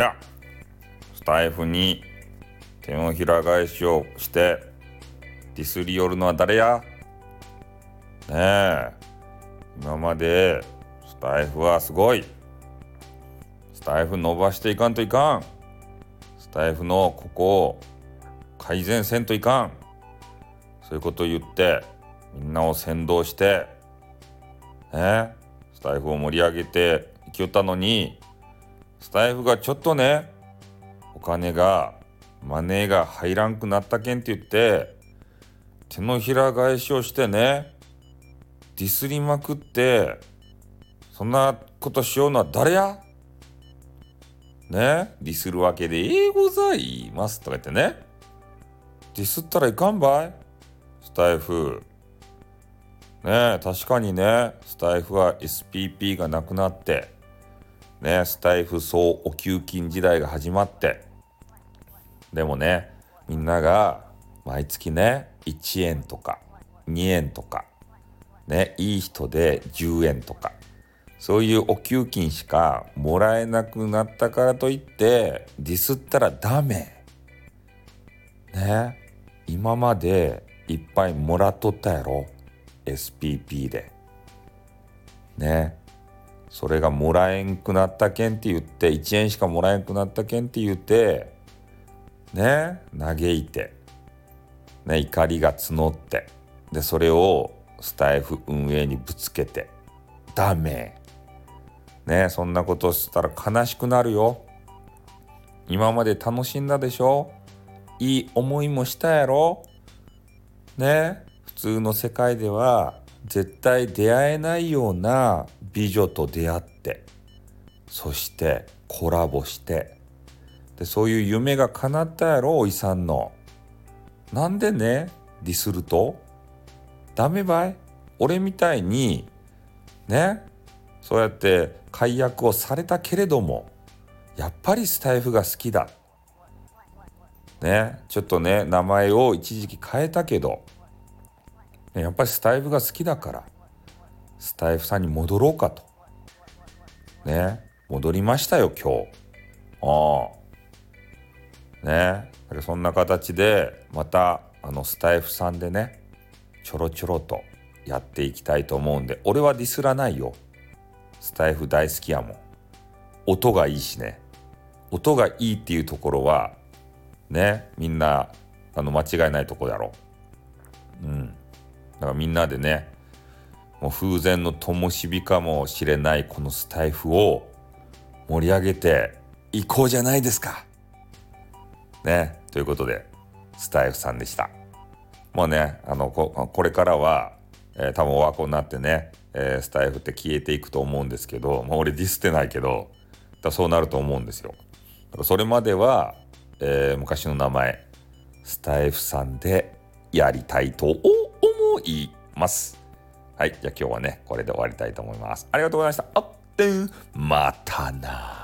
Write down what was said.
らスタイフに手のひら返しをしてディスり寄るのは誰や？ねえ。今までスタイフはすごい。スタイフ伸ばしていかんといかん。スタイフのここを改善せんといかん。そういうことを言ってみんなを先導してねスタイフを盛り上げていきよったのにスタイフがちょっとねお金がマネーが入らんくなったけんって言って手のひら返しをしてねディスりまくってそんなことしようのは誰や？ねディスるわけでええございますとか言ってねディスったらいかんばい。スタイフ。ね確かにねスタイフは SPP がなくなってねスタイフ総お給金時代が始まって。でもねみんなが毎月ね1円とか2円とかねいい人で10円とかそういうお給金しかもらえなくなったからといってディスったらダメ。ね今までいっぱいもらっとったやろ？SPP で。ね。それがもらえんくなったけんって言って1円しかもらえんくなったけんって言ってね嘆いて、ね、怒りが募ってでそれをスタイフ運営にぶつけてダメ。ねそんなことしたら悲しくなるよ。今まで楽しんだでしょ？いい思いもしたやろ？ね普通の世界では絶対出会えないような美女と出会ってそしてコラボしてでそういう夢が叶ったやろおいさんの。なんでねディスると？ダメばい？俺みたいにねそうやって解約をされたけれどもやっぱりスタイフが好きだ。ねちょっとね名前を一時期変えたけどやっぱりスタイフが好きだからスタイフさんに戻ろうかと。ね。戻りましたよ今日。ああ。ね。そんな形でまたあのスタイフさんでねちょろちょろとやっていきたいと思うんで俺はディスらないよ。スタイフ大好きやもん。音がいいしね。音がいいっていうところはねみんなあの間違いないとこだろ。ううん。だからみんなでねもう風前の灯火かもしれないこのスタイフを盛り上げていこうじゃないですか。ねということでスタイフさんでした。もうねあのここれからは、えー、多分おわこになってね、えー、スタイフって消えていくと思うんですけど、まあ、俺ディスってないけどだそうなると思うんですよ。だからそれまでは、えー、昔の名前スタイフさんでやりたいと思います。はい。じゃあ今日はね、これで終わりたいと思います。ありがとうございました。あってまたな。